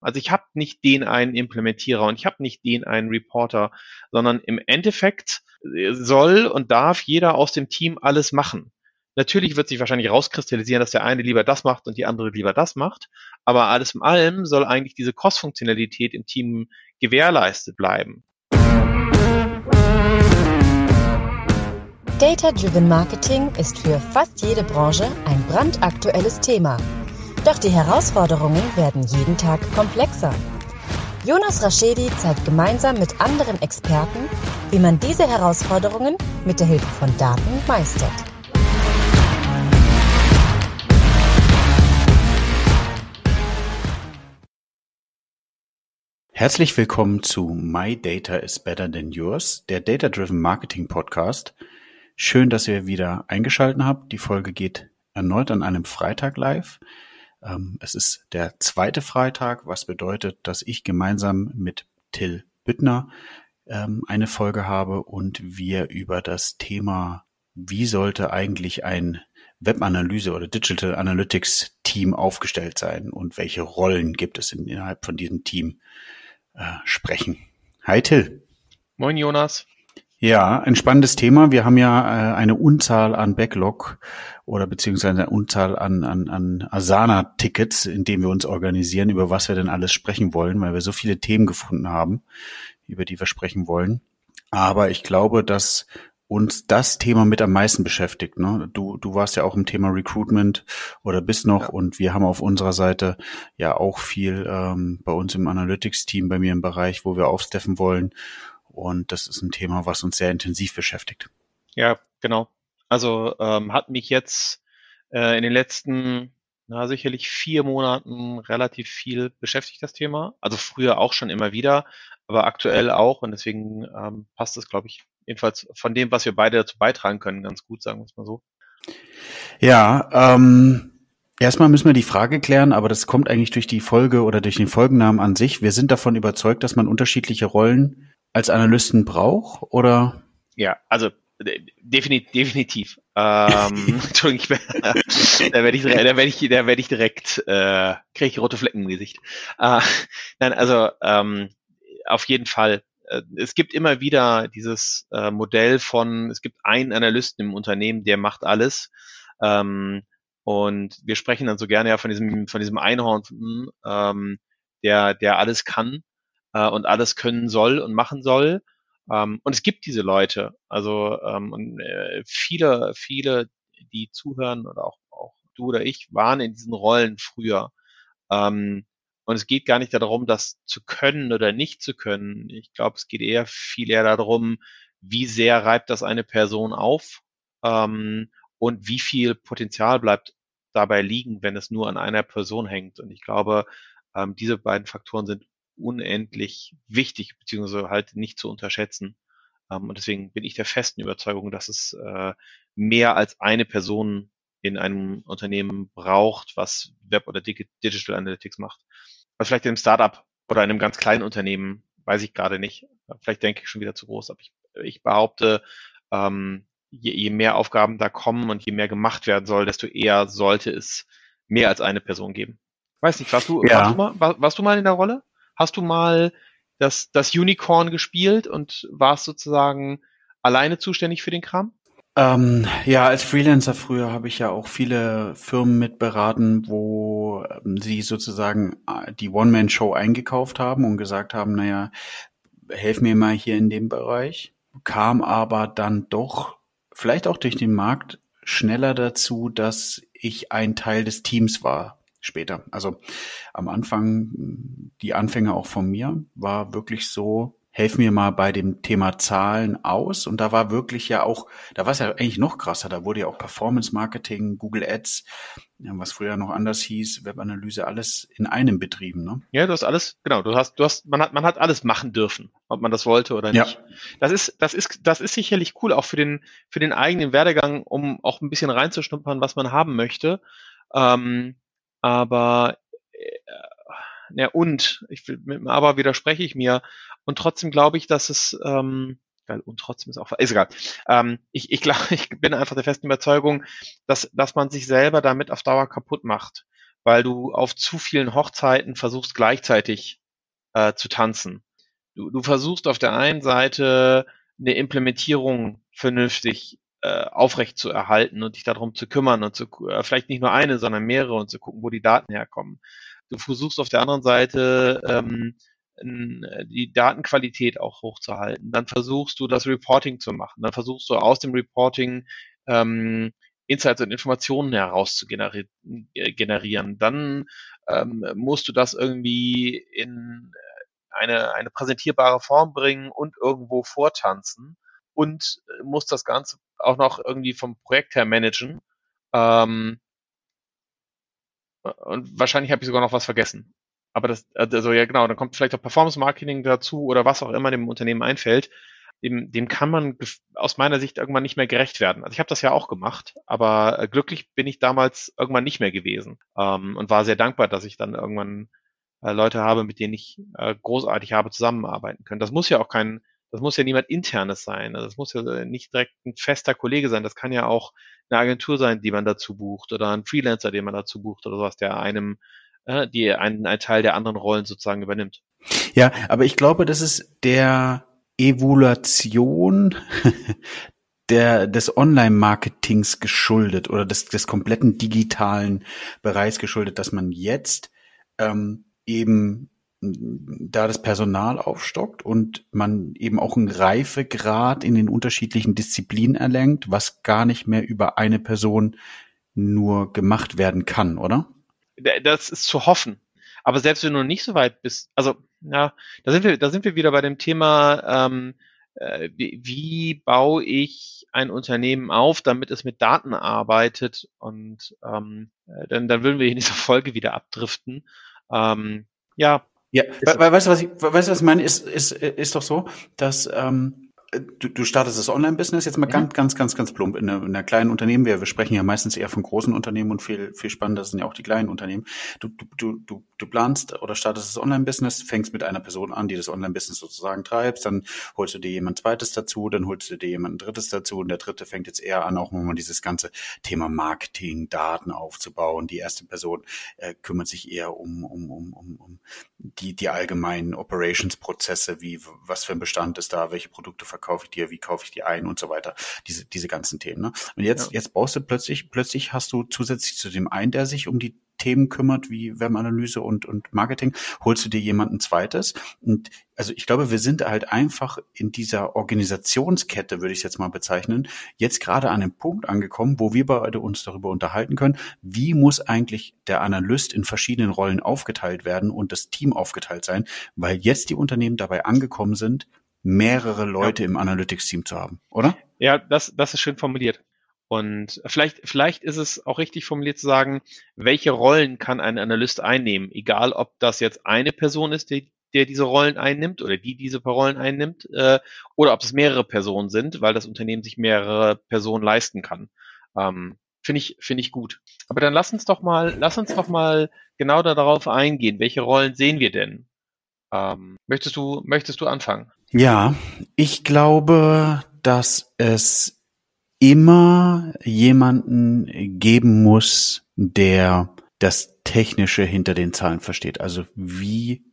Also ich habe nicht den einen Implementierer und ich habe nicht den einen Reporter, sondern im Endeffekt äh, soll und darf jeder aus dem Team alles machen. Natürlich wird sich wahrscheinlich rauskristallisieren, dass der eine lieber das macht und die andere lieber das macht. Aber alles in allem soll eigentlich diese Cross-Funktionalität im Team gewährleistet bleiben. Data-Driven Marketing ist für fast jede Branche ein brandaktuelles Thema. Doch die Herausforderungen werden jeden Tag komplexer. Jonas Raschedi zeigt gemeinsam mit anderen Experten, wie man diese Herausforderungen mit der Hilfe von Daten meistert. Herzlich willkommen zu My Data is Better Than Yours, der Data Driven Marketing Podcast. Schön, dass ihr wieder eingeschaltet habt. Die Folge geht erneut an einem Freitag live. Ähm, es ist der zweite Freitag, was bedeutet, dass ich gemeinsam mit Till Büttner ähm, eine Folge habe und wir über das Thema, wie sollte eigentlich ein Webanalyse oder Digital Analytics Team aufgestellt sein und welche Rollen gibt es innerhalb von diesem Team äh, sprechen. Hi Till. Moin Jonas. Ja, ein spannendes Thema. Wir haben ja äh, eine Unzahl an Backlog oder beziehungsweise eine Unzahl an, an, an Asana-Tickets, in denen wir uns organisieren, über was wir denn alles sprechen wollen, weil wir so viele Themen gefunden haben, über die wir sprechen wollen. Aber ich glaube, dass uns das Thema mit am meisten beschäftigt. Ne? Du, du warst ja auch im Thema Recruitment oder bist noch ja. und wir haben auf unserer Seite ja auch viel ähm, bei uns im Analytics-Team, bei mir im Bereich, wo wir aufsteffen wollen. Und das ist ein Thema, was uns sehr intensiv beschäftigt. Ja, genau. Also ähm, hat mich jetzt äh, in den letzten na, sicherlich vier Monaten relativ viel beschäftigt, das Thema. Also früher auch schon immer wieder, aber aktuell auch. Und deswegen ähm, passt es, glaube ich, jedenfalls von dem, was wir beide dazu beitragen können, ganz gut, sagen wir es mal so. Ja, ähm, erstmal müssen wir die Frage klären, aber das kommt eigentlich durch die Folge oder durch den Folgennamen an sich. Wir sind davon überzeugt, dass man unterschiedliche Rollen als Analysten braucht, oder? Ja, also definitiv, definitiv. ähm, Entschuldigung, ich, da werde ich, da werde ich, da werde ich direkt, äh, kriege ich rote Flecken im Gesicht. Äh, nein, also ähm, auf jeden Fall äh, es gibt immer wieder dieses äh, Modell von, es gibt einen Analysten im Unternehmen, der macht alles. Ähm, und wir sprechen dann so gerne ja von diesem, von diesem Einhorn, ähm, der, der alles kann äh, und alles können soll und machen soll. Ähm, und es gibt diese Leute. Also ähm, und, äh, viele, viele, die zuhören oder auch, auch du oder ich, waren in diesen Rollen früher. Ähm, und es geht gar nicht darum, das zu können oder nicht zu können. Ich glaube, es geht eher viel eher darum, wie sehr reibt das eine Person auf ähm, und wie viel Potenzial bleibt dabei liegen, wenn es nur an einer Person hängt. Und ich glaube, ähm, diese beiden Faktoren sind unendlich wichtig, beziehungsweise halt nicht zu unterschätzen. Ähm, und deswegen bin ich der festen Überzeugung, dass es äh, mehr als eine Person in einem Unternehmen braucht, was Web oder Digital Analytics macht. Also vielleicht in einem Startup oder in einem ganz kleinen Unternehmen, weiß ich gerade nicht. Vielleicht denke ich schon wieder zu groß, aber ich, ich behaupte, ähm, je, je mehr Aufgaben da kommen und je mehr gemacht werden soll, desto eher sollte es mehr als eine Person geben. Weiß nicht, warst du, ja. warst, du mal, war, warst du mal in der Rolle? Hast du mal das, das Unicorn gespielt und warst sozusagen alleine zuständig für den Kram? Ähm, ja, als Freelancer früher habe ich ja auch viele Firmen mitberaten, wo ähm, sie sozusagen äh, die One-Man-Show eingekauft haben und gesagt haben, naja, helf mir mal hier in dem Bereich. Kam aber dann doch, vielleicht auch durch den Markt, schneller dazu, dass ich ein Teil des Teams war später. Also am Anfang, die Anfänge auch von mir, war wirklich so, helf mir mal bei dem Thema Zahlen aus. Und da war wirklich ja auch, da war es ja eigentlich noch krasser. Da wurde ja auch Performance Marketing, Google Ads, was früher noch anders hieß, Webanalyse, alles in einem betrieben. Ne? Ja, du hast alles, genau, du hast, du hast, man hat, man hat alles machen dürfen, ob man das wollte oder nicht. Ja. Das ist, das ist, das ist sicherlich cool, auch für den, für den eigenen Werdegang, um auch ein bisschen reinzuschnuppern, was man haben möchte. Ähm, aber äh, ja, und, ich will, mit dem Aber widerspreche ich mir. Und trotzdem glaube ich, dass es, ähm, und trotzdem ist auch, ist egal. Ähm, ich, ich glaube, ich bin einfach der festen Überzeugung, dass, dass man sich selber damit auf Dauer kaputt macht. weil du auf zu vielen Hochzeiten versuchst gleichzeitig äh, zu tanzen. Du, du versuchst auf der einen Seite eine Implementierung vernünftig äh, aufrecht zu erhalten und dich darum zu kümmern und zu, äh, vielleicht nicht nur eine, sondern mehrere und zu gucken, wo die Daten herkommen. Du versuchst auf der anderen Seite ähm, die Datenqualität auch hochzuhalten. Dann versuchst du das Reporting zu machen. Dann versuchst du aus dem Reporting ähm, Insights und Informationen heraus zu generi generieren. Dann ähm, musst du das irgendwie in eine, eine präsentierbare Form bringen und irgendwo vortanzen und musst das Ganze auch noch irgendwie vom Projekt her managen. Ähm, und wahrscheinlich habe ich sogar noch was vergessen. Aber das, also ja genau, dann kommt vielleicht auch Performance Marketing dazu oder was auch immer dem Unternehmen einfällt. Dem, dem kann man aus meiner Sicht irgendwann nicht mehr gerecht werden. Also ich habe das ja auch gemacht, aber äh, glücklich bin ich damals irgendwann nicht mehr gewesen ähm, und war sehr dankbar, dass ich dann irgendwann äh, Leute habe, mit denen ich äh, großartig habe zusammenarbeiten können. Das muss ja auch kein, das muss ja niemand internes sein. Also das muss ja nicht direkt ein fester Kollege sein. Das kann ja auch eine Agentur sein, die man dazu bucht oder ein Freelancer, den man dazu bucht oder sowas, der einem äh, die einen, einen Teil der anderen Rollen sozusagen übernimmt. Ja, aber ich glaube, das ist der Evolution der, des Online-Marketings geschuldet oder des, des kompletten digitalen Bereichs geschuldet, dass man jetzt ähm, eben da das Personal aufstockt und man eben auch einen Reifegrad in den unterschiedlichen Disziplinen erlangt, was gar nicht mehr über eine Person nur gemacht werden kann, oder? das ist zu hoffen. Aber selbst wenn du nicht so weit bist, also ja, da sind wir, da sind wir wieder bei dem Thema, ähm, äh, wie, wie baue ich ein Unternehmen auf, damit es mit Daten arbeitet und ähm, äh, dann, dann würden wir in dieser Folge wieder abdriften. Ähm, ja. Ja, weißt du, was ich, weißt du, was ich meine? Ist, ist, ist doch so, dass ähm, du, du startest das Online-Business jetzt mal mhm. ganz, ganz, ganz, ganz plump in einer, in einer kleinen Unternehmen. Wir, wir sprechen ja meistens eher von großen Unternehmen und viel, viel spannender sind ja auch die kleinen Unternehmen. Du, du, du, du planst oder startest das Online-Business, fängst mit einer Person an, die das Online-Business sozusagen treibst, dann holst du dir jemand zweites dazu, dann holst du dir jemand drittes dazu und der dritte fängt jetzt eher an, auch mal dieses ganze Thema Marketing, Daten aufzubauen. Die erste Person äh, kümmert sich eher um, um, um, um, um die, die allgemeinen Operations-Prozesse, wie was für ein Bestand ist da, welche Produkte verkaufe ich dir, wie kaufe ich die ein und so weiter. Diese, diese ganzen Themen. Ne? Und jetzt, ja. jetzt baust du plötzlich, plötzlich hast du zusätzlich zu dem einen, der sich um die Themen kümmert, wie Webanalyse und, und Marketing, holst du dir jemanden zweites. Und also ich glaube, wir sind halt einfach in dieser Organisationskette, würde ich jetzt mal bezeichnen, jetzt gerade an dem Punkt angekommen, wo wir beide uns darüber unterhalten können, wie muss eigentlich der Analyst in verschiedenen Rollen aufgeteilt werden und das Team aufgeteilt sein, weil jetzt die Unternehmen dabei angekommen sind, mehrere Leute ja. im Analytics-Team zu haben, oder? Ja, das, das ist schön formuliert. Und vielleicht, vielleicht ist es auch richtig formuliert zu sagen, welche Rollen kann ein Analyst einnehmen, egal ob das jetzt eine Person ist, die, der diese Rollen einnimmt oder die diese Rollen einnimmt, äh, oder ob es mehrere Personen sind, weil das Unternehmen sich mehrere Personen leisten kann. Ähm, finde ich, finde ich gut. Aber dann lass uns doch mal, lass uns doch mal genau darauf eingehen. Welche Rollen sehen wir denn? Ähm, möchtest du, möchtest du anfangen? Ja, ich glaube, dass es immer jemanden geben muss, der das Technische hinter den Zahlen versteht. Also wie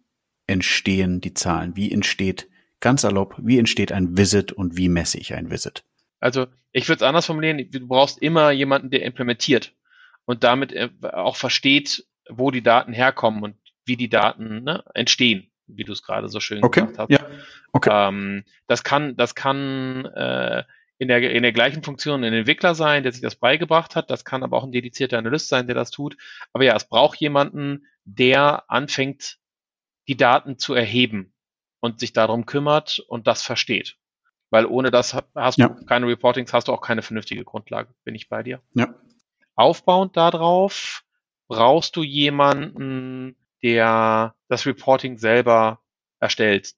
entstehen die Zahlen? Wie entsteht, ganz salopp, wie entsteht ein Visit und wie messe ich ein Visit? Also ich würde es anders formulieren, du brauchst immer jemanden, der implementiert und damit äh, auch versteht, wo die Daten herkommen und wie die Daten ne, entstehen, wie du es gerade so schön okay. gesagt hast. Ja. Okay. Ähm, das kann, das kann äh, in der, in der gleichen Funktion ein Entwickler sein, der sich das beigebracht hat. Das kann aber auch ein dedizierter Analyst sein, der das tut. Aber ja, es braucht jemanden, der anfängt, die Daten zu erheben und sich darum kümmert und das versteht. Weil ohne das hast ja. du keine Reportings, hast du auch keine vernünftige Grundlage. Bin ich bei dir? Ja. Aufbauend darauf brauchst du jemanden, der das Reporting selber erstellt.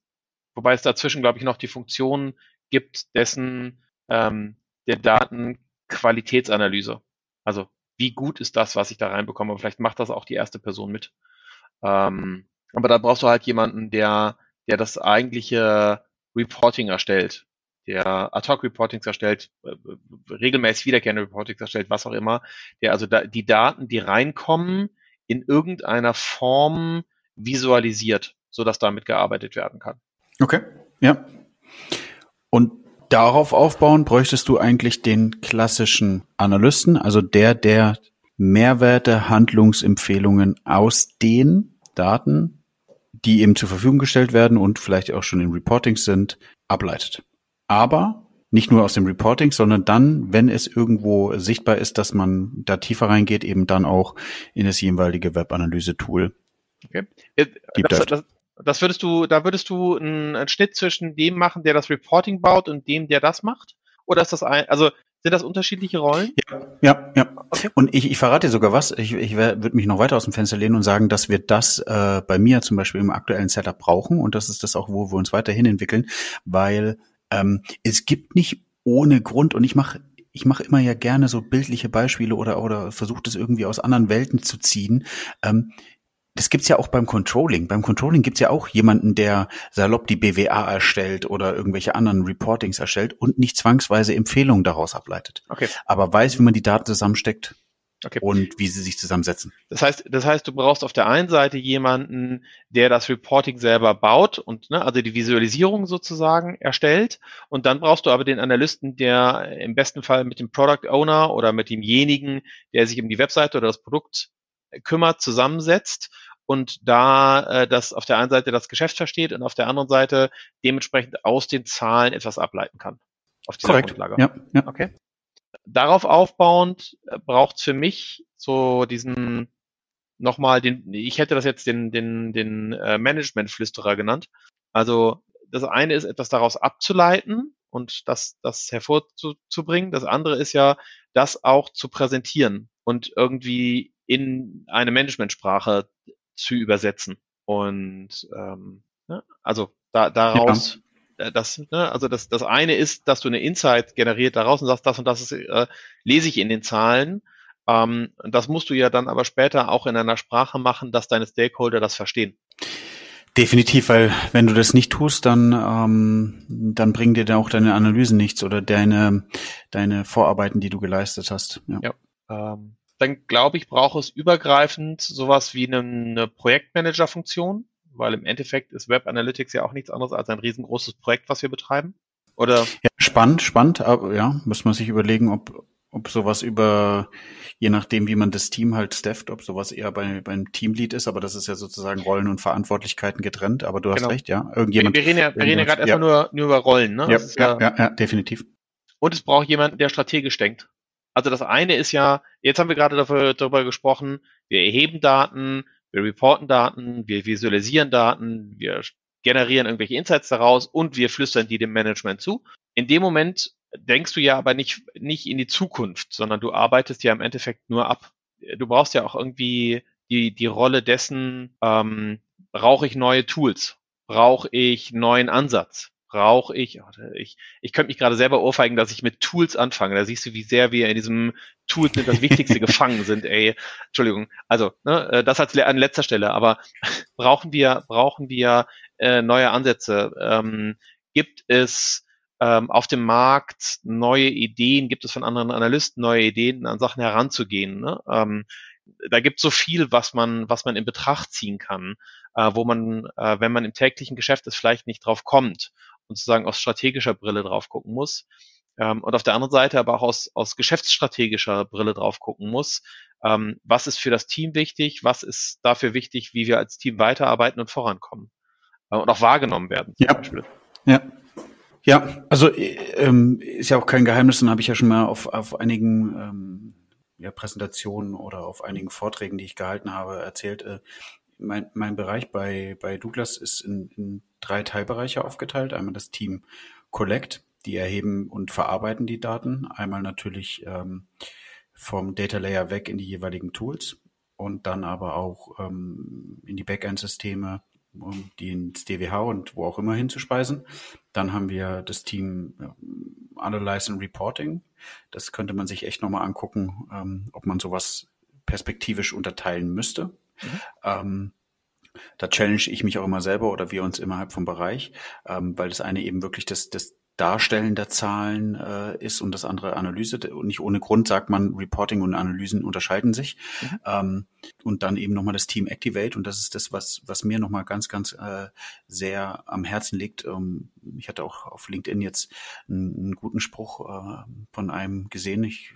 Wobei es dazwischen, glaube ich, noch die Funktion gibt, dessen ähm, der Datenqualitätsanalyse. Also wie gut ist das, was ich da reinbekomme? Vielleicht macht das auch die erste Person mit. Ähm, aber da brauchst du halt jemanden, der, der das eigentliche Reporting erstellt, der Ad-Hoc-Reportings erstellt, äh, regelmäßig wiederkehrende Reportings erstellt, was auch immer, der also da, die Daten, die reinkommen, in irgendeiner Form visualisiert, so dass damit gearbeitet werden kann. Okay, ja. Und darauf aufbauen bräuchtest du eigentlich den klassischen Analysten, also der, der Mehrwerte, Handlungsempfehlungen aus den Daten, die ihm zur Verfügung gestellt werden und vielleicht auch schon in Reportings sind, ableitet. Aber nicht nur aus dem Reporting, sondern dann, wenn es irgendwo sichtbar ist, dass man da tiefer reingeht, eben dann auch in das jeweilige Webanalyse-Tool. Okay. Das, das, das, würdest du, da würdest du einen, einen, Schnitt zwischen dem machen, der das Reporting baut und dem, der das macht? Oder ist das ein, also sind das unterschiedliche Rollen? Ja, ja, ja. Okay. Und ich, ich verrate dir sogar was. Ich, ich würde mich noch weiter aus dem Fenster lehnen und sagen, dass wir das äh, bei mir zum Beispiel im aktuellen Setup brauchen und das ist das auch, wo wir uns weiterhin entwickeln, weil ähm, es gibt nicht ohne Grund und ich mache ich mache immer ja gerne so bildliche Beispiele oder oder versuche das irgendwie aus anderen Welten zu ziehen. Ähm, das gibt's ja auch beim Controlling. Beim Controlling gibt's ja auch jemanden, der salopp die BWA erstellt oder irgendwelche anderen Reportings erstellt und nicht zwangsweise Empfehlungen daraus ableitet. Okay. Aber weiß, wie man die Daten zusammensteckt Okay. Und wie sie sich zusammensetzen. Das heißt, das heißt, du brauchst auf der einen Seite jemanden, der das Reporting selber baut und ne, also die Visualisierung sozusagen erstellt. Und dann brauchst du aber den Analysten, der im besten Fall mit dem Product Owner oder mit demjenigen, der sich um die Webseite oder das Produkt kümmert, zusammensetzt und da äh, das auf der einen Seite das Geschäft versteht und auf der anderen Seite dementsprechend aus den Zahlen etwas ableiten kann. Auf dieser Korrekt. Grundlage. Ja, ja. Okay darauf aufbauend äh, braucht es für mich so diesen nochmal den, ich hätte das jetzt den, den, den äh, Management-Flüsterer genannt. Also das eine ist, etwas daraus abzuleiten und das, das hervorzubringen. Das andere ist ja, das auch zu präsentieren und irgendwie in eine Managementsprache zu übersetzen. Und ähm, ne, also da, daraus äh, das, ne, also das, das eine ist, dass du eine Insight generiert daraus und sagst, das und das ist, äh, lese ich in den Zahlen. Ähm, das musst du ja dann aber später auch in einer Sprache machen, dass deine Stakeholder das verstehen. Definitiv, weil wenn du das nicht tust, dann, ähm, dann bringen dir da auch deine Analysen nichts oder deine, deine Vorarbeiten, die du geleistet hast. Ja. ja ähm, dann glaube ich, braucht es übergreifend sowas wie eine, eine Projektmanager-Funktion weil im Endeffekt ist Web Analytics ja auch nichts anderes als ein riesengroßes Projekt, was wir betreiben. Oder? Ja, spannend, spannend, aber ja, muss man sich überlegen, ob, ob sowas über, je nachdem, wie man das Team halt stafft, ob sowas eher bei, beim Teamlead ist, aber das ist ja sozusagen Rollen und Verantwortlichkeiten getrennt, aber du hast genau. recht, ja. Irgendjemand. Wir, wir reden ja, wir reden ja gerade ja. erstmal nur, nur über Rollen, ne? Ja, ja, ja, ja, definitiv. Und es braucht jemanden, der strategisch denkt. Also das eine ist ja, jetzt haben wir gerade dafür, darüber gesprochen, wir erheben Daten, wir reporten Daten, wir visualisieren Daten, wir generieren irgendwelche Insights daraus und wir flüstern die dem Management zu. In dem Moment denkst du ja aber nicht, nicht in die Zukunft, sondern du arbeitest ja im Endeffekt nur ab. Du brauchst ja auch irgendwie die, die Rolle dessen, ähm, brauche ich neue Tools? Brauche ich neuen Ansatz? Brauche ich, ich, ich könnte mich gerade selber ohrfeigen, dass ich mit Tools anfange. Da siehst du, wie sehr wir in diesem Tools sind das Wichtigste gefangen sind, ey. Entschuldigung. Also, ne, äh, das als an letzter Stelle. Aber brauchen wir, brauchen wir äh, neue Ansätze? Ähm, gibt es ähm, auf dem Markt neue Ideen? Gibt es von anderen Analysten neue Ideen, an Sachen heranzugehen? Ne? Ähm, da gibt es so viel, was man, was man in Betracht ziehen kann, äh, wo man, äh, wenn man im täglichen Geschäft ist, vielleicht nicht drauf kommt und sozusagen aus strategischer Brille drauf gucken muss. Ähm, und auf der anderen Seite aber auch aus, aus geschäftsstrategischer Brille drauf gucken muss. Ähm, was ist für das Team wichtig? Was ist dafür wichtig, wie wir als Team weiterarbeiten und vorankommen? Äh, und auch wahrgenommen werden. Zum ja. Beispiel. Ja. Ja, also äh, ähm, ist ja auch kein Geheimnis, dann habe ich ja schon mal auf, auf einigen ähm, ja, Präsentationen oder auf einigen Vorträgen, die ich gehalten habe, erzählt. Äh, mein, mein Bereich bei, bei Douglas ist in, in drei Teilbereiche aufgeteilt. Einmal das Team Collect, die erheben und verarbeiten die Daten. Einmal natürlich ähm, vom Data Layer weg in die jeweiligen Tools und dann aber auch ähm, in die Backend-Systeme, um die ins DWH und wo auch immer hinzuspeisen. Dann haben wir das Team äh, Analyze and Reporting. Das könnte man sich echt nochmal angucken, ähm, ob man sowas perspektivisch unterteilen müsste. Mhm. Ähm, da challenge ich mich auch immer selber oder wir uns innerhalb vom Bereich, ähm, weil das eine eben wirklich das, das Darstellen der Zahlen äh, ist und das andere Analyse. Und nicht ohne Grund sagt man, Reporting und Analysen unterscheiden sich. Mhm. Ähm, und dann eben nochmal das Team Activate. Und das ist das, was, was mir nochmal ganz, ganz äh, sehr am Herzen liegt. Ähm, ich hatte auch auf LinkedIn jetzt einen, einen guten Spruch äh, von einem gesehen. Ich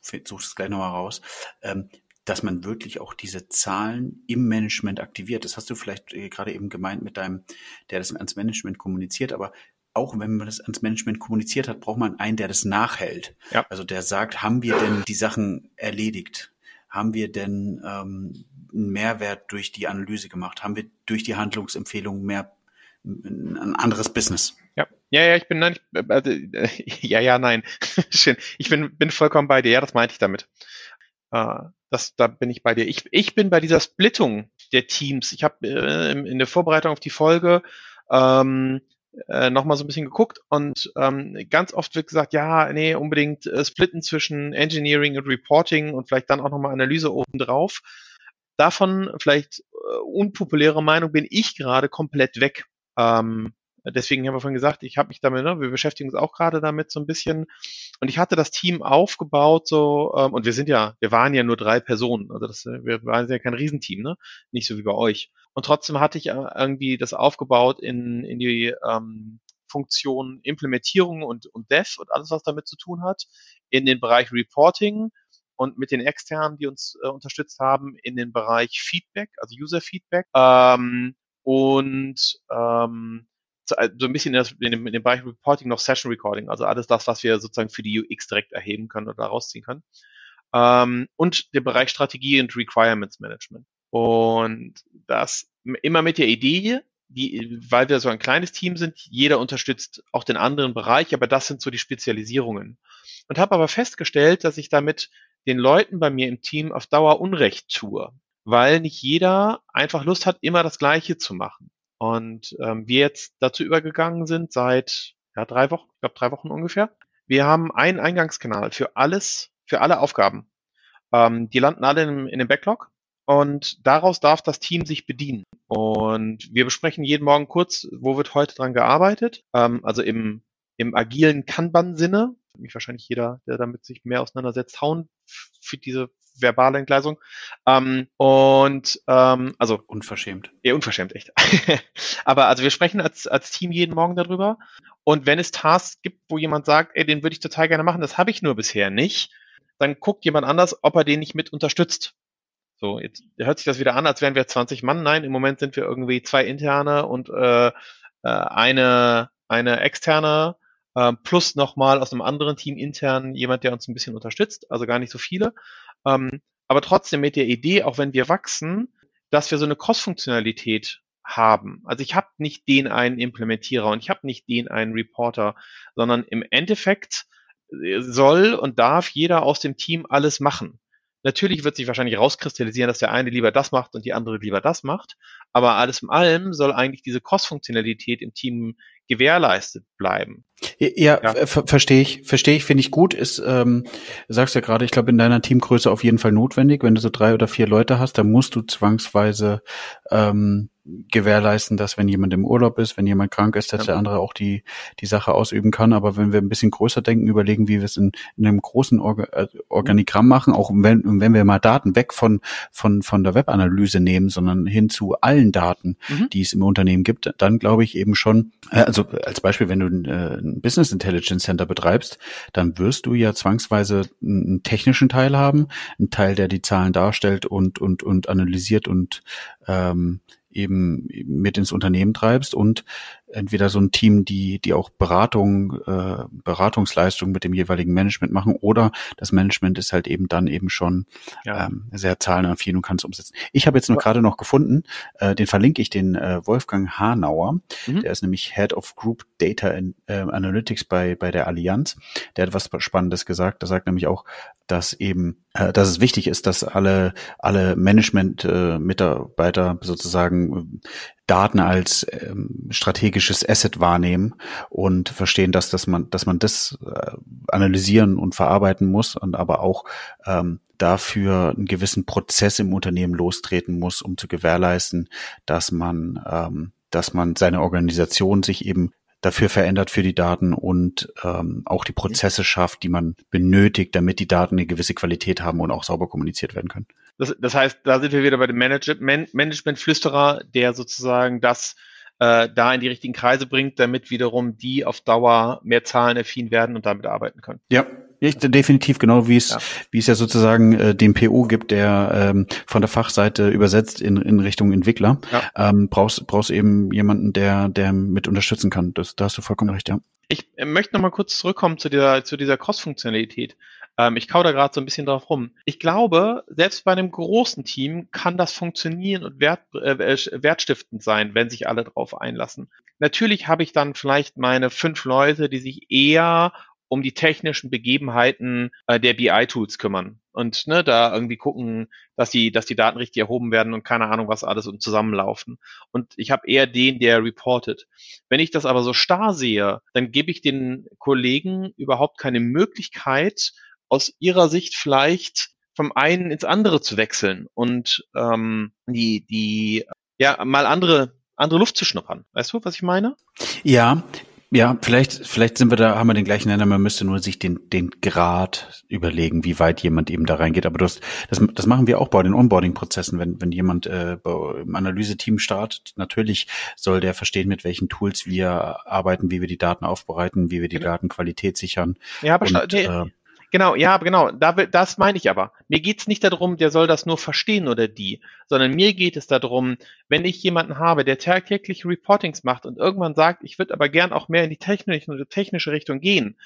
suche es gleich nochmal raus. Ähm, dass man wirklich auch diese Zahlen im Management aktiviert. Das hast du vielleicht äh, gerade eben gemeint mit deinem, der das ans Management kommuniziert, aber auch wenn man das ans Management kommuniziert hat, braucht man einen, der das nachhält. Ja. Also der sagt, haben wir denn die Sachen erledigt? Haben wir denn ähm, einen Mehrwert durch die Analyse gemacht? Haben wir durch die Handlungsempfehlung mehr ein anderes Business? Ja, ja, ja, ich bin nein, ich, also, äh, ja, ja, nein, schön. Ich bin bin vollkommen bei dir. Ja, das meinte ich damit. Äh, das, da bin ich bei dir. Ich, ich bin bei dieser Splittung der Teams. Ich habe äh, in der Vorbereitung auf die Folge ähm, äh, nochmal so ein bisschen geguckt und ähm, ganz oft wird gesagt, ja, nee, unbedingt äh, splitten zwischen Engineering und Reporting und vielleicht dann auch nochmal Analyse obendrauf. Davon vielleicht äh, unpopuläre Meinung bin ich gerade komplett weg. Ähm, Deswegen haben wir vorhin gesagt, ich habe mich damit, ne, wir beschäftigen uns auch gerade damit so ein bisschen. Und ich hatte das Team aufgebaut, so, ähm, und wir sind ja, wir waren ja nur drei Personen. Also das, wir waren ja kein Riesenteam, ne? Nicht so wie bei euch. Und trotzdem hatte ich äh, irgendwie das aufgebaut in, in die ähm, Funktion Implementierung und, und Dev und alles, was damit zu tun hat, in den Bereich Reporting und mit den externen, die uns äh, unterstützt haben, in den Bereich Feedback, also User Feedback. Ähm, und ähm, äh, so ein bisschen in, dem, in dem Bereich Reporting noch Session Recording, also alles das, was wir sozusagen für die UX direkt erheben können oder rausziehen können. Ähm, und der Bereich Strategie und Requirements Management. Und das immer mit der Idee, die, weil wir so ein kleines Team sind, jeder unterstützt auch den anderen Bereich, aber das sind so die Spezialisierungen. Und habe aber festgestellt, dass ich damit den Leuten bei mir im Team auf Dauer Unrecht tue, weil nicht jeder einfach Lust hat, immer das Gleiche zu machen. Und ähm, wir jetzt dazu übergegangen sind seit ja, drei Wochen, ich glaube drei Wochen ungefähr. Wir haben einen Eingangskanal für alles, für alle Aufgaben. Ähm, die landen alle in, in dem Backlog und daraus darf das Team sich bedienen. Und wir besprechen jeden Morgen kurz, wo wird heute dran gearbeitet. Ähm, also im, im agilen Kanban-Sinne. Mich wahrscheinlich jeder, der damit sich mehr auseinandersetzt, hauen für diese verbale Entgleisung. Ähm, und ähm, also unverschämt. Ja, unverschämt, echt. Aber also wir sprechen als, als Team jeden Morgen darüber. Und wenn es Tasks gibt, wo jemand sagt, ey, den würde ich total gerne machen, das habe ich nur bisher nicht, dann guckt jemand anders, ob er den nicht mit unterstützt. So, jetzt hört sich das wieder an, als wären wir 20 Mann. Nein, im Moment sind wir irgendwie zwei interne und äh, äh eine, eine externe äh, plus nochmal aus einem anderen Team intern jemand, der uns ein bisschen unterstützt, also gar nicht so viele. Ähm, aber trotzdem mit der Idee, auch wenn wir wachsen, dass wir so eine Cross-Funktionalität haben. Also ich habe nicht den einen Implementierer und ich habe nicht den einen Reporter, sondern im Endeffekt äh, soll und darf jeder aus dem Team alles machen. Natürlich wird sich wahrscheinlich rauskristallisieren, dass der eine lieber das macht und die andere lieber das macht. Aber alles in allem soll eigentlich diese Cross-Funktionalität im Team gewährleistet bleiben. Ja, ja. Ver verstehe ich, verstehe ich, finde ich gut. Ist, ähm, sagst ja gerade, ich glaube, in deiner Teamgröße auf jeden Fall notwendig. Wenn du so drei oder vier Leute hast, dann musst du zwangsweise ähm, gewährleisten, dass wenn jemand im Urlaub ist, wenn jemand krank ist, dass ja. der andere auch die, die Sache ausüben kann. Aber wenn wir ein bisschen größer denken, überlegen, wie wir es in, in einem großen Orga, äh, Organigramm machen, auch wenn, wenn wir mal Daten weg von, von, von der Webanalyse nehmen, sondern hin zu allen Daten, mhm. die es im Unternehmen gibt, dann glaube ich eben schon, äh, also als Beispiel, wenn du äh, ein Business Intelligence Center betreibst, dann wirst du ja zwangsweise einen technischen Teil haben, einen Teil, der die Zahlen darstellt und, und, und analysiert und ähm, eben mit ins Unternehmen treibst und entweder so ein Team, die, die auch Beratung, äh, Beratungsleistung mit dem jeweiligen Management machen oder das Management ist halt eben dann eben schon ja. ähm, sehr zahlenaffin und kann es umsetzen. Ich habe jetzt nur gerade noch gefunden, äh, den verlinke ich den äh, Wolfgang Hanauer, mhm. der ist nämlich Head of Group Data in, äh, Analytics bei, bei der Allianz. Der hat was Spannendes gesagt. Der sagt nämlich auch, dass eben, dass es wichtig ist, dass alle, alle Management-Mitarbeiter äh, sozusagen Daten als ähm, strategisches Asset wahrnehmen und verstehen, dass, dass man, dass man das äh, analysieren und verarbeiten muss und aber auch ähm, dafür einen gewissen Prozess im Unternehmen lostreten muss, um zu gewährleisten, dass man, ähm, dass man seine Organisation sich eben dafür verändert für die Daten und ähm, auch die Prozesse schafft, die man benötigt, damit die Daten eine gewisse Qualität haben und auch sauber kommuniziert werden können. Das, das heißt, da sind wir wieder bei dem Management, Management-Flüsterer, der sozusagen das äh, da in die richtigen Kreise bringt, damit wiederum die auf Dauer mehr Zahlen affin werden und damit arbeiten können. Ja, ja, definitiv, genau wie es, ja. wie es ja sozusagen äh, den PO gibt, der ähm, von der Fachseite übersetzt in, in Richtung Entwickler, ja. ähm, brauchst, brauchst eben jemanden, der, der mit unterstützen kann. Das, da hast du vollkommen recht, ja. Ich äh, möchte nochmal kurz zurückkommen zu dieser, zu dieser Cross-Funktionalität. Ähm, ich kau da gerade so ein bisschen drauf rum. Ich glaube, selbst bei einem großen Team kann das funktionieren und wert, äh, wertstiftend sein, wenn sich alle drauf einlassen. Natürlich habe ich dann vielleicht meine fünf Leute, die sich eher um die technischen Begebenheiten äh, der BI-Tools kümmern und ne, da irgendwie gucken, dass die, dass die Daten richtig erhoben werden und keine Ahnung was alles und zusammenlaufen. Und ich habe eher den, der reportet. Wenn ich das aber so starr sehe, dann gebe ich den Kollegen überhaupt keine Möglichkeit, aus ihrer Sicht vielleicht vom einen ins andere zu wechseln und ähm, die, die, ja, mal andere andere Luft zu schnuppern. Weißt du, was ich meine? Ja, ja, vielleicht, vielleicht sind wir da, haben wir den gleichen Nenner, man müsste nur sich den, den Grad überlegen, wie weit jemand eben da reingeht. Aber das, das, das machen wir auch bei den Onboarding-Prozessen, wenn, wenn jemand äh, im Analyse-Team startet. Natürlich soll der verstehen, mit welchen Tools wir arbeiten, wie wir die Daten aufbereiten, wie wir die genau. Datenqualität sichern. Ja, aber und, äh, Genau, ja, genau. Da, das meine ich aber. Mir geht's nicht darum, der soll das nur verstehen oder die, sondern mir geht es darum, wenn ich jemanden habe, der tagtäglich Reportings macht und irgendwann sagt, ich würde aber gern auch mehr in die technische, technische Richtung gehen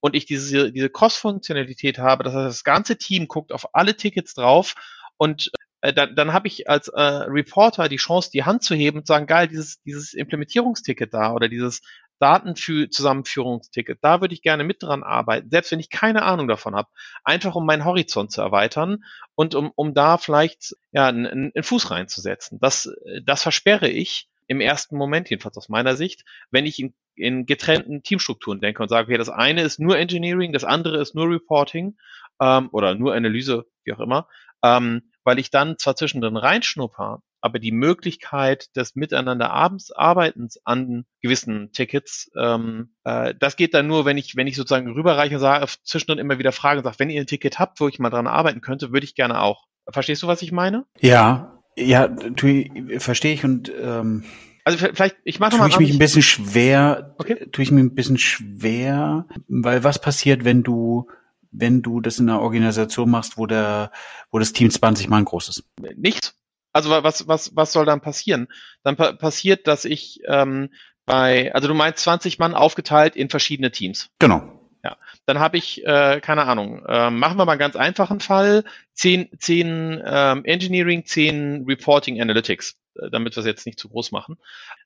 und ich diese, diese Cross-Funktionalität habe, dass das ganze Team guckt auf alle Tickets drauf und äh, dann, dann habe ich als äh, Reporter die Chance, die Hand zu heben und zu sagen, geil, dieses, dieses Implementierungsticket da oder dieses Datenzusammenführungsticket, da würde ich gerne mit dran arbeiten, selbst wenn ich keine Ahnung davon habe, einfach um meinen Horizont zu erweitern und um, um da vielleicht ja, einen, einen Fuß reinzusetzen. Das, das versperre ich im ersten Moment, jedenfalls aus meiner Sicht, wenn ich in, in getrennten Teamstrukturen denke und sage, okay, das eine ist nur Engineering, das andere ist nur Reporting ähm, oder nur Analyse, wie auch immer, ähm, weil ich dann zwar zwischendrin reinschnupper, aber die Möglichkeit des Miteinander abends Arbeitens an gewissen Tickets, ähm, äh, das geht dann nur, wenn ich, wenn ich sozusagen rüberreiche sage, zwischendrin immer wieder frage und sage, wenn ihr ein Ticket habt, wo ich mal dran arbeiten könnte, würde ich gerne auch. Verstehst du, was ich meine? Ja, ja, tu, verstehe ich und ähm, also vielleicht, ich mache mal. Tue ich mich ein bisschen schwer, okay. tue ich mir ein bisschen schwer, weil was passiert, wenn du wenn du das in einer Organisation machst, wo der, wo das Team 20 Mann groß ist? Nichts. Also was, was, was soll dann passieren? Dann pa passiert, dass ich ähm, bei, also du meinst 20 Mann aufgeteilt in verschiedene Teams. Genau. Ja, dann habe ich, äh, keine Ahnung, äh, machen wir mal einen ganz einfachen Fall, zehn, zehn ähm, Engineering, zehn Reporting Analytics, äh, damit wir es jetzt nicht zu groß machen.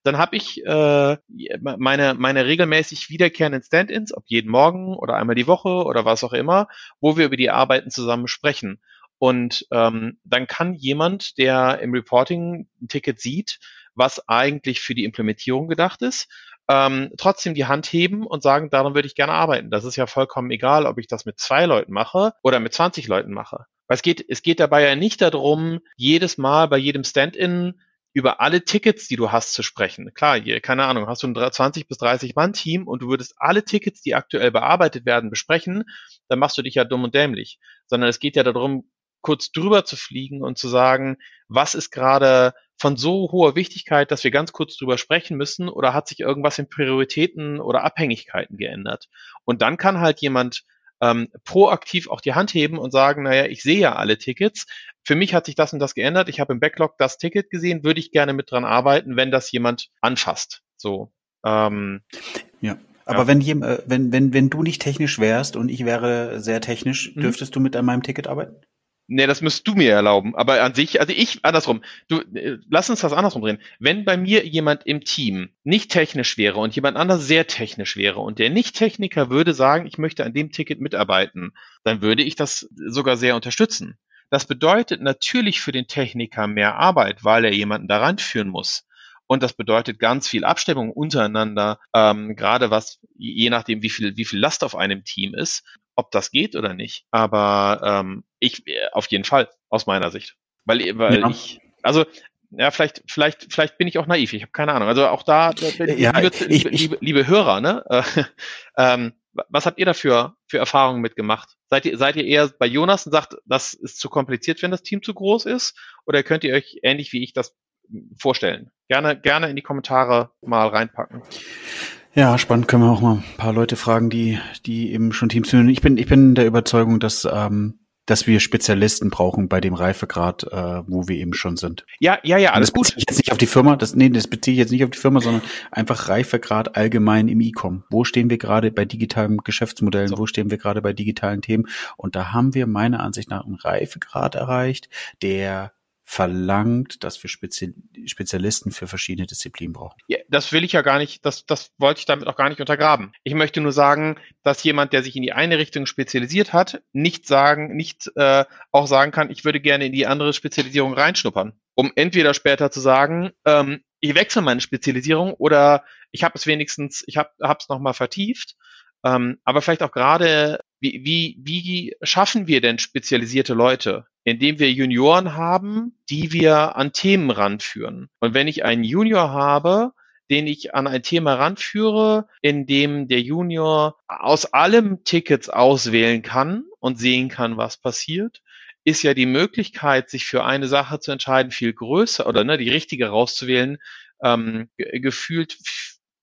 Dann habe ich äh, meine, meine regelmäßig wiederkehrenden Stand-ins, ob jeden Morgen oder einmal die Woche oder was auch immer, wo wir über die Arbeiten zusammen sprechen. Und ähm, dann kann jemand, der im Reporting ein Ticket sieht, was eigentlich für die Implementierung gedacht ist, ähm, trotzdem die Hand heben und sagen, daran würde ich gerne arbeiten. Das ist ja vollkommen egal, ob ich das mit zwei Leuten mache oder mit 20 Leuten mache. Weil es geht, es geht dabei ja nicht darum, jedes Mal bei jedem Stand-in über alle Tickets, die du hast, zu sprechen. Klar, hier, keine Ahnung, hast du ein 20 bis 30 Mann Team und du würdest alle Tickets, die aktuell bearbeitet werden, besprechen, dann machst du dich ja dumm und dämlich. Sondern es geht ja darum, kurz drüber zu fliegen und zu sagen, was ist gerade von so hoher Wichtigkeit, dass wir ganz kurz drüber sprechen müssen oder hat sich irgendwas in Prioritäten oder Abhängigkeiten geändert? Und dann kann halt jemand ähm, proaktiv auch die Hand heben und sagen, naja, ich sehe ja alle Tickets. Für mich hat sich das und das geändert. Ich habe im Backlog das Ticket gesehen, würde ich gerne mit dran arbeiten, wenn das jemand anfasst. So. Ähm, ja. Aber ja. wenn, äh, wenn, wenn, wenn du nicht technisch wärst und ich wäre sehr technisch, mhm. dürftest mhm. du mit an meinem Ticket arbeiten? Nee, das müsst du mir erlauben. Aber an sich, also ich, andersrum. Du, äh, lass uns das andersrum drehen. Wenn bei mir jemand im Team nicht technisch wäre und jemand anders sehr technisch wäre und der Nicht-Techniker würde sagen, ich möchte an dem Ticket mitarbeiten, dann würde ich das sogar sehr unterstützen. Das bedeutet natürlich für den Techniker mehr Arbeit, weil er jemanden daran führen muss. Und das bedeutet ganz viel Abstimmung untereinander, ähm, gerade was, je nachdem, wie viel, wie viel Last auf einem Team ist ob das geht oder nicht. Aber ähm, ich äh, auf jeden Fall aus meiner Sicht, weil, weil ja. ich also ja, vielleicht, vielleicht, vielleicht bin ich auch naiv. Ich habe keine Ahnung. Also auch da, ja, liebe, ich, liebe, liebe, Hörer, ne? ähm, was habt ihr dafür für Erfahrungen mitgemacht? Seid ihr, seid ihr eher bei Jonas und sagt, das ist zu kompliziert, wenn das Team zu groß ist? Oder könnt ihr euch ähnlich wie ich das vorstellen? Gerne, gerne in die Kommentare mal reinpacken. Ja, spannend können wir auch mal ein paar Leute fragen, die, die eben schon Teams führen. Ich bin, ich bin der Überzeugung, dass ähm, dass wir Spezialisten brauchen bei dem Reifegrad, äh, wo wir eben schon sind. Ja, ja, ja, alles das gut. Ich jetzt nicht auf die Firma, das, nee, das beziehe ich jetzt nicht auf die Firma, sondern einfach Reifegrad allgemein im E-Com. Wo stehen wir gerade bei digitalen Geschäftsmodellen? So. Wo stehen wir gerade bei digitalen Themen? Und da haben wir meiner Ansicht nach einen Reifegrad erreicht, der verlangt, dass wir Spezi Spezialisten für verschiedene Disziplinen brauchen. Ja, das will ich ja gar nicht, das, das wollte ich damit auch gar nicht untergraben. Ich möchte nur sagen, dass jemand, der sich in die eine Richtung spezialisiert hat, nicht sagen, nicht äh, auch sagen kann, ich würde gerne in die andere Spezialisierung reinschnuppern, um entweder später zu sagen, ähm, ich wechsle meine Spezialisierung oder ich habe es wenigstens, ich habe es nochmal vertieft. Ähm, aber vielleicht auch gerade, wie, wie, wie schaffen wir denn spezialisierte Leute? indem wir Junioren haben, die wir an Themen ranführen. Und wenn ich einen Junior habe, den ich an ein Thema ranführe, in dem der Junior aus allem Tickets auswählen kann und sehen kann, was passiert, ist ja die Möglichkeit, sich für eine Sache zu entscheiden, viel größer oder ne, die richtige rauszuwählen, ähm, gefühlt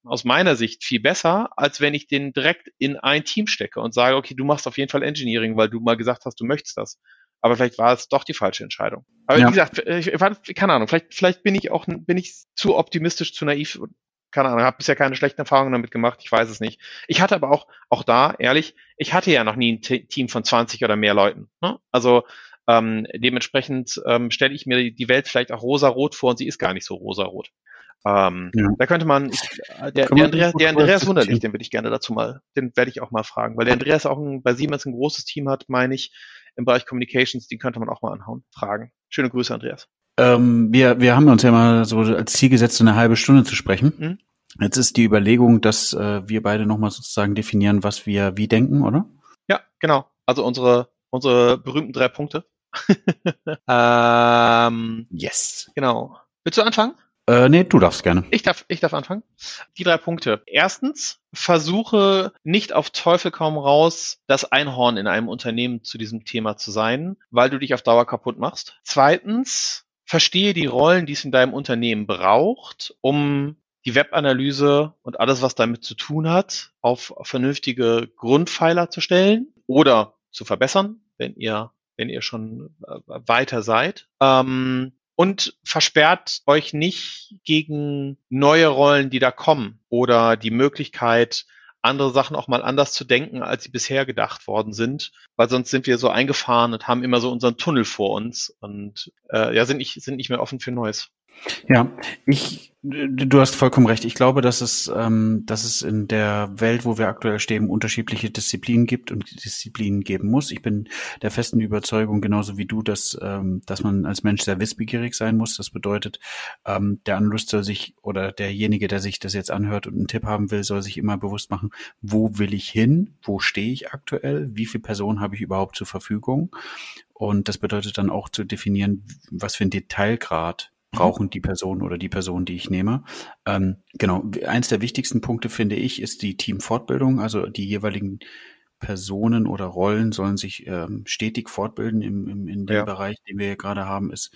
aus meiner Sicht viel besser, als wenn ich den direkt in ein Team stecke und sage, okay, du machst auf jeden Fall Engineering, weil du mal gesagt hast, du möchtest das aber vielleicht war es doch die falsche Entscheidung. Aber ja. wie gesagt, ich, keine Ahnung, vielleicht, vielleicht bin ich auch bin ich zu optimistisch, zu naiv. Keine Ahnung, habe bisher keine schlechten Erfahrungen damit gemacht, ich weiß es nicht. Ich hatte aber auch, auch da, ehrlich, ich hatte ja noch nie ein Team von 20 oder mehr Leuten. Ne? Also ähm, dementsprechend ähm, stelle ich mir die Welt vielleicht auch rosa-rot vor und sie ist gar nicht so rosa-rot. Ähm, ja. Da könnte man, ich, äh, der, der, Andreas, der Andreas Wunderlich, den würde ich gerne dazu mal, den werde ich auch mal fragen, weil der Andreas auch ein, bei Siemens ein großes Team hat, meine ich, im Bereich Communications, die könnte man auch mal anhauen, fragen. Schöne Grüße, Andreas. Ähm, wir, wir haben uns ja mal so als Ziel gesetzt, eine halbe Stunde zu sprechen. Mhm. Jetzt ist die Überlegung, dass äh, wir beide nochmal sozusagen definieren, was wir wie denken, oder? Ja, genau. Also unsere, unsere berühmten drei Punkte. ähm, yes. Genau. Willst du anfangen? Äh, nee, du darfst gerne. Ich darf, ich darf anfangen. Die drei Punkte. Erstens, versuche nicht auf Teufel kaum raus, das Einhorn in einem Unternehmen zu diesem Thema zu sein, weil du dich auf Dauer kaputt machst. Zweitens, verstehe die Rollen, die es in deinem Unternehmen braucht, um die Webanalyse und alles, was damit zu tun hat, auf vernünftige Grundpfeiler zu stellen oder zu verbessern, wenn ihr wenn ihr schon äh, weiter seid. Ähm, und versperrt euch nicht gegen neue Rollen, die da kommen oder die Möglichkeit, andere Sachen auch mal anders zu denken, als sie bisher gedacht worden sind, weil sonst sind wir so eingefahren und haben immer so unseren Tunnel vor uns und äh, ja, sind nicht, sind nicht mehr offen für Neues. Ja, ich, du hast vollkommen recht. Ich glaube, dass es, ähm, dass es in der Welt, wo wir aktuell stehen, unterschiedliche Disziplinen gibt und Disziplinen geben muss. Ich bin der festen Überzeugung, genauso wie du, dass, ähm, dass man als Mensch sehr wissbegierig sein muss. Das bedeutet, ähm, der Anlust soll sich oder derjenige, der sich das jetzt anhört und einen Tipp haben will, soll sich immer bewusst machen, wo will ich hin? Wo stehe ich aktuell? Wie viele Personen habe ich überhaupt zur Verfügung? Und das bedeutet dann auch zu definieren, was für ein Detailgrad. Brauchen die Person oder die Person, die ich nehme. Ähm, genau, eins der wichtigsten Punkte finde ich ist die Teamfortbildung. Also die jeweiligen Personen oder Rollen sollen sich ähm, stetig fortbilden im, im, in dem ja. Bereich, den wir gerade haben, ist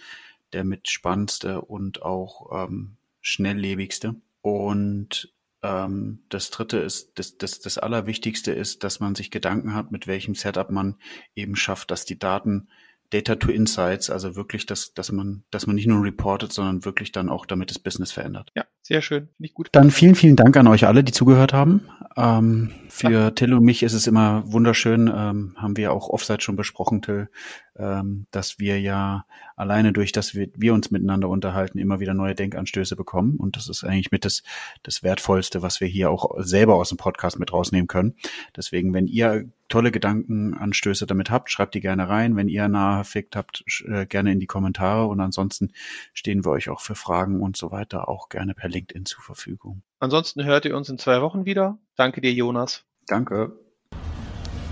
der mit spannendste und auch ähm, schnelllebigste. Und ähm, das dritte ist, das, das, das Allerwichtigste ist, dass man sich Gedanken hat, mit welchem Setup man eben schafft, dass die Daten Data to Insights, also wirklich, dass, dass man, dass man nicht nur reportet, sondern wirklich dann auch damit das Business verändert. Ja, sehr schön, finde ich gut. Dann vielen, vielen Dank an euch alle, die zugehört haben. Ähm, für. Till und mich ist es immer wunderschön, ähm, haben wir auch Offside schon besprochen, Till, ähm, dass wir ja alleine durch, dass wir, wir uns miteinander unterhalten, immer wieder neue Denkanstöße bekommen. Und das ist eigentlich mit das, das Wertvollste, was wir hier auch selber aus dem Podcast mit rausnehmen können. Deswegen, wenn ihr tolle Gedankenanstöße damit habt, schreibt die gerne rein. Wenn ihr nahe fickt habt, äh, gerne in die Kommentare. Und ansonsten stehen wir euch auch für Fragen und so weiter auch gerne per LinkedIn zur Verfügung. Ansonsten hört ihr uns in zwei Wochen wieder. Danke dir, Jonas. Danke.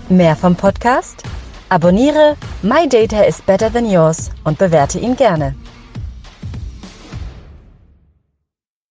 Mehr vom Podcast? Abonniere My Data is Better Than Yours und bewerte ihn gerne.